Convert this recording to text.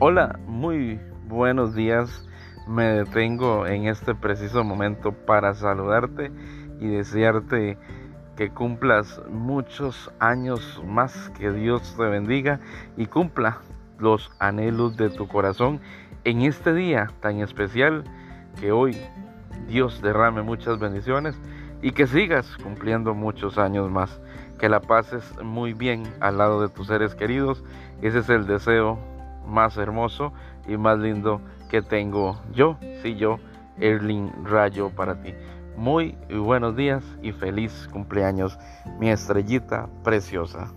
Hola, muy buenos días. Me detengo en este preciso momento para saludarte y desearte que cumplas muchos años más, que Dios te bendiga y cumpla los anhelos de tu corazón en este día tan especial que hoy Dios derrame muchas bendiciones y que sigas cumpliendo muchos años más. Que la pases muy bien al lado de tus seres queridos. Ese es el deseo más hermoso y más lindo que tengo yo, sí yo, Erling Rayo para ti. Muy buenos días y feliz cumpleaños, mi estrellita preciosa.